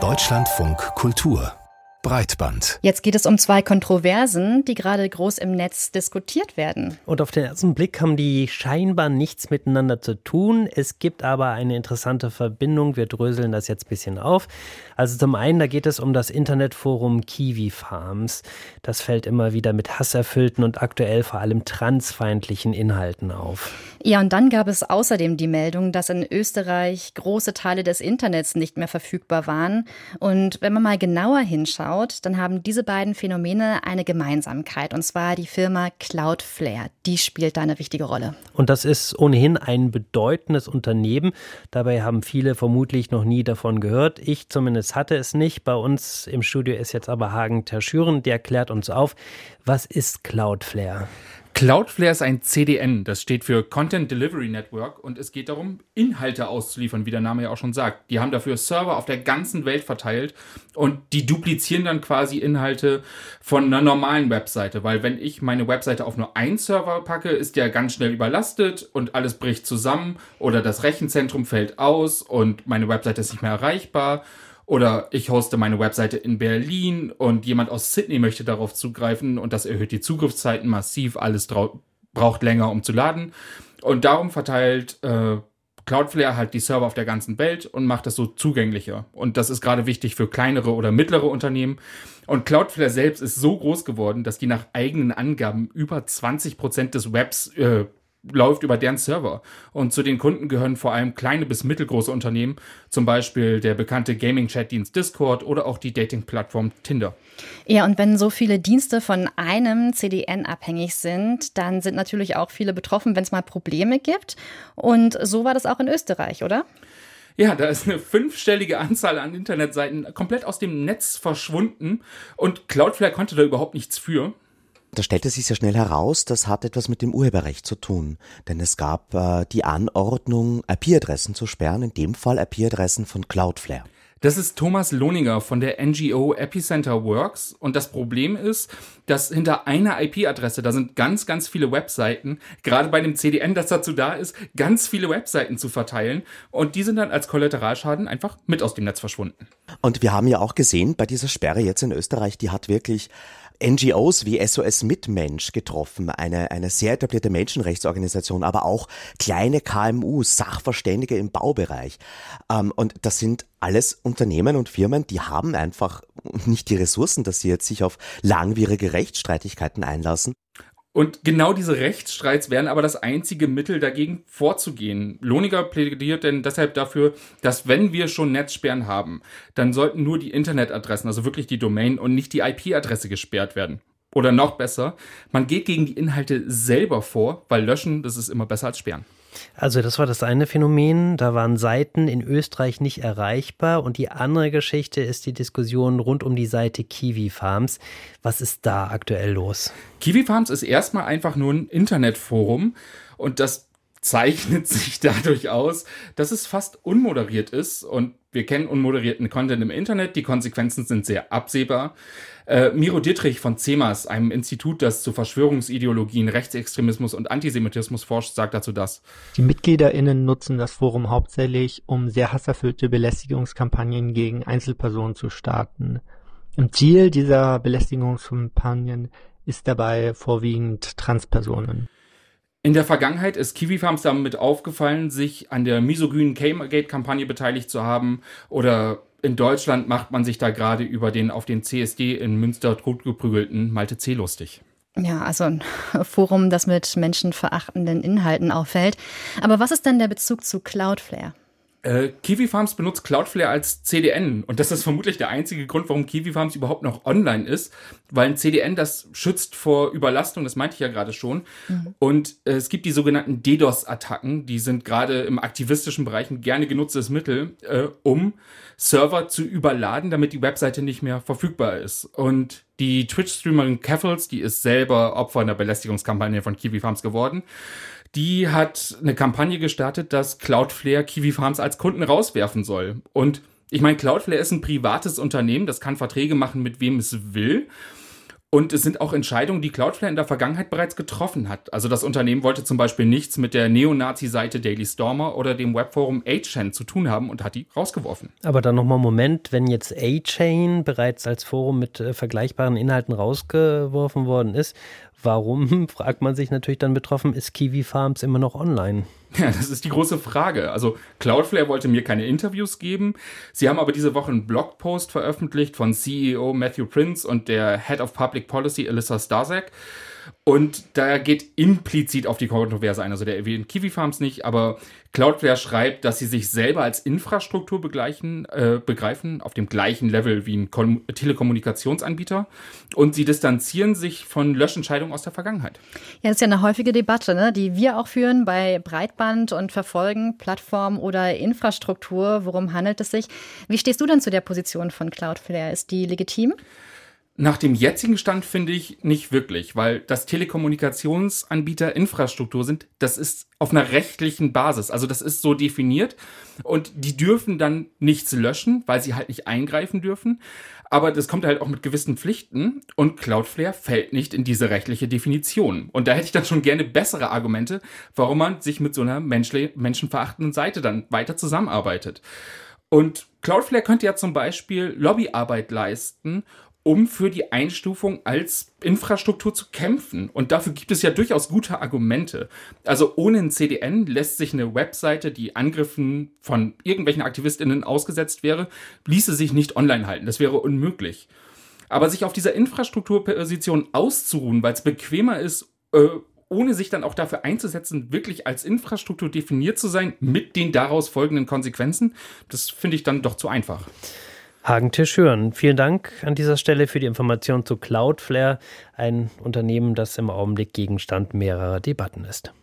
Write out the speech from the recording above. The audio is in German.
Deutschlandfunk Kultur Breitband. Jetzt geht es um zwei Kontroversen, die gerade groß im Netz diskutiert werden. Und auf den ersten Blick haben die scheinbar nichts miteinander zu tun. Es gibt aber eine interessante Verbindung. Wir dröseln das jetzt ein bisschen auf. Also zum einen, da geht es um das Internetforum Kiwi Farms. Das fällt immer wieder mit hasserfüllten und aktuell vor allem transfeindlichen Inhalten auf. Ja, und dann gab es außerdem die Meldung, dass in Österreich große Teile des Internets nicht mehr verfügbar waren. Und wenn man mal genauer hinschaut, anschaut, dann haben diese beiden Phänomene eine Gemeinsamkeit, und zwar die Firma Cloudflare. Die spielt da eine wichtige Rolle. Und das ist ohnehin ein bedeutendes Unternehmen. Dabei haben viele vermutlich noch nie davon gehört. Ich zumindest hatte es nicht. Bei uns im Studio ist jetzt aber Hagen Terschüren, der klärt uns auf, was ist Cloudflare? Cloudflare ist ein CDN, das steht für Content Delivery Network und es geht darum, Inhalte auszuliefern, wie der Name ja auch schon sagt. Die haben dafür Server auf der ganzen Welt verteilt und die duplizieren dann quasi Inhalte von einer normalen Webseite, weil wenn ich meine Webseite auf nur einen Server packe, ist der ganz schnell überlastet und alles bricht zusammen oder das Rechenzentrum fällt aus und meine Webseite ist nicht mehr erreichbar oder ich hoste meine Webseite in Berlin und jemand aus Sydney möchte darauf zugreifen und das erhöht die Zugriffszeiten massiv. Alles braucht länger, um zu laden. Und darum verteilt äh, Cloudflare halt die Server auf der ganzen Welt und macht das so zugänglicher. Und das ist gerade wichtig für kleinere oder mittlere Unternehmen. Und Cloudflare selbst ist so groß geworden, dass die nach eigenen Angaben über 20 Prozent des Webs äh, läuft über deren Server. Und zu den Kunden gehören vor allem kleine bis mittelgroße Unternehmen, zum Beispiel der bekannte Gaming-Chat-Dienst Discord oder auch die Dating-Plattform Tinder. Ja, und wenn so viele Dienste von einem CDN abhängig sind, dann sind natürlich auch viele betroffen, wenn es mal Probleme gibt. Und so war das auch in Österreich, oder? Ja, da ist eine fünfstellige Anzahl an Internetseiten komplett aus dem Netz verschwunden und Cloudflare konnte da überhaupt nichts für. Da stellte sich sehr schnell heraus, das hat etwas mit dem Urheberrecht zu tun, denn es gab äh, die Anordnung, IP-Adressen zu sperren, in dem Fall IP-Adressen von Cloudflare. Das ist Thomas Lohninger von der NGO Epicenter Works. Und das Problem ist, dass hinter einer IP-Adresse, da sind ganz, ganz viele Webseiten, gerade bei dem CDN, das dazu da ist, ganz viele Webseiten zu verteilen. Und die sind dann als Kollateralschaden einfach mit aus dem Netz verschwunden. Und wir haben ja auch gesehen, bei dieser Sperre jetzt in Österreich, die hat wirklich NGOs wie SOS Mitmensch getroffen, eine, eine sehr etablierte Menschenrechtsorganisation, aber auch kleine KMUs, Sachverständige im Baubereich. Ähm, und das sind alles Unternehmen und Firmen, die haben einfach nicht die Ressourcen, dass sie jetzt sich auf langwierige Rechtsstreitigkeiten einlassen. Und genau diese Rechtsstreits wären aber das einzige Mittel, dagegen vorzugehen. Lohniger plädiert denn deshalb dafür, dass wenn wir schon Netzsperren haben, dann sollten nur die Internetadressen, also wirklich die Domain und nicht die IP-Adresse gesperrt werden. Oder noch besser, man geht gegen die Inhalte selber vor, weil löschen, das ist immer besser als sperren. Also das war das eine Phänomen, da waren Seiten in Österreich nicht erreichbar und die andere Geschichte ist die Diskussion rund um die Seite Kiwi Farms. Was ist da aktuell los? Kiwi Farms ist erstmal einfach nur ein Internetforum und das zeichnet sich dadurch aus, dass es fast unmoderiert ist und wir kennen unmoderierten Content im Internet, die Konsequenzen sind sehr absehbar. Äh, Miro Dittrich von CEMAS, einem Institut, das zu Verschwörungsideologien, Rechtsextremismus und Antisemitismus forscht, sagt dazu das. Die MitgliederInnen nutzen das Forum hauptsächlich, um sehr hasserfüllte Belästigungskampagnen gegen Einzelpersonen zu starten. Im Ziel dieser Belästigungskampagnen ist dabei vorwiegend Transpersonen. In der Vergangenheit ist Kiwi Farms damit aufgefallen, sich an der misogynen K-Gate-Kampagne beteiligt zu haben. Oder in Deutschland macht man sich da gerade über den auf den CSD in Münster totgeprügelten Malte C. lustig. Ja, also ein Forum, das mit menschenverachtenden Inhalten auffällt. Aber was ist denn der Bezug zu Cloudflare? Äh, Kiwi Farms benutzt Cloudflare als CDN und das ist vermutlich der einzige Grund, warum Kiwi Farms überhaupt noch online ist, weil ein CDN das schützt vor Überlastung, das meinte ich ja gerade schon. Mhm. Und äh, es gibt die sogenannten DDoS-Attacken, die sind gerade im aktivistischen Bereich ein gerne genutztes Mittel, äh, um Server zu überladen, damit die Webseite nicht mehr verfügbar ist. Und die Twitch-Streamerin Caffels, die ist selber Opfer einer Belästigungskampagne von Kiwi Farms geworden die hat eine Kampagne gestartet, dass Cloudflare Kiwi Farms als Kunden rauswerfen soll. Und ich meine, Cloudflare ist ein privates Unternehmen, das kann Verträge machen, mit wem es will. Und es sind auch Entscheidungen, die Cloudflare in der Vergangenheit bereits getroffen hat. Also das Unternehmen wollte zum Beispiel nichts mit der Neonazi-Seite Daily Stormer oder dem Webforum A-Chain zu tun haben und hat die rausgeworfen. Aber dann nochmal Moment, wenn jetzt A-Chain bereits als Forum mit äh, vergleichbaren Inhalten rausgeworfen worden ist, warum, fragt man sich natürlich dann betroffen, ist Kiwi Farms immer noch online? Ja, das ist die große Frage. Also Cloudflare wollte mir keine Interviews geben. Sie haben aber diese Woche einen Blogpost veröffentlicht von CEO Matthew Prince und der Head of Public Policy Alyssa Starzak. Und da geht implizit auf die Kontroverse ein. Also der erwähnt Kiwi Farms nicht, aber Cloudflare schreibt, dass sie sich selber als Infrastruktur begleichen, äh, begreifen, auf dem gleichen Level wie ein Kom Telekommunikationsanbieter. Und sie distanzieren sich von Löschentscheidungen aus der Vergangenheit. Ja, das ist ja eine häufige Debatte, ne, die wir auch führen bei Breitband und Verfolgen, Plattform oder Infrastruktur. Worum handelt es sich? Wie stehst du denn zu der Position von Cloudflare? Ist die legitim? Nach dem jetzigen Stand finde ich nicht wirklich, weil das Telekommunikationsanbieter Infrastruktur sind, das ist auf einer rechtlichen Basis. Also das ist so definiert und die dürfen dann nichts löschen, weil sie halt nicht eingreifen dürfen. Aber das kommt halt auch mit gewissen Pflichten und Cloudflare fällt nicht in diese rechtliche Definition. Und da hätte ich dann schon gerne bessere Argumente, warum man sich mit so einer menschenverachtenden Seite dann weiter zusammenarbeitet. Und Cloudflare könnte ja zum Beispiel Lobbyarbeit leisten um für die Einstufung als Infrastruktur zu kämpfen. Und dafür gibt es ja durchaus gute Argumente. Also ohne ein CDN lässt sich eine Webseite, die Angriffen von irgendwelchen AktivistInnen ausgesetzt wäre, ließe sich nicht online halten. Das wäre unmöglich. Aber sich auf dieser Infrastrukturposition auszuruhen, weil es bequemer ist, äh, ohne sich dann auch dafür einzusetzen, wirklich als Infrastruktur definiert zu sein, mit den daraus folgenden Konsequenzen, das finde ich dann doch zu einfach. Hagentisch hören. Vielen Dank an dieser Stelle für die Information zu Cloudflare, ein Unternehmen, das im Augenblick Gegenstand mehrerer Debatten ist.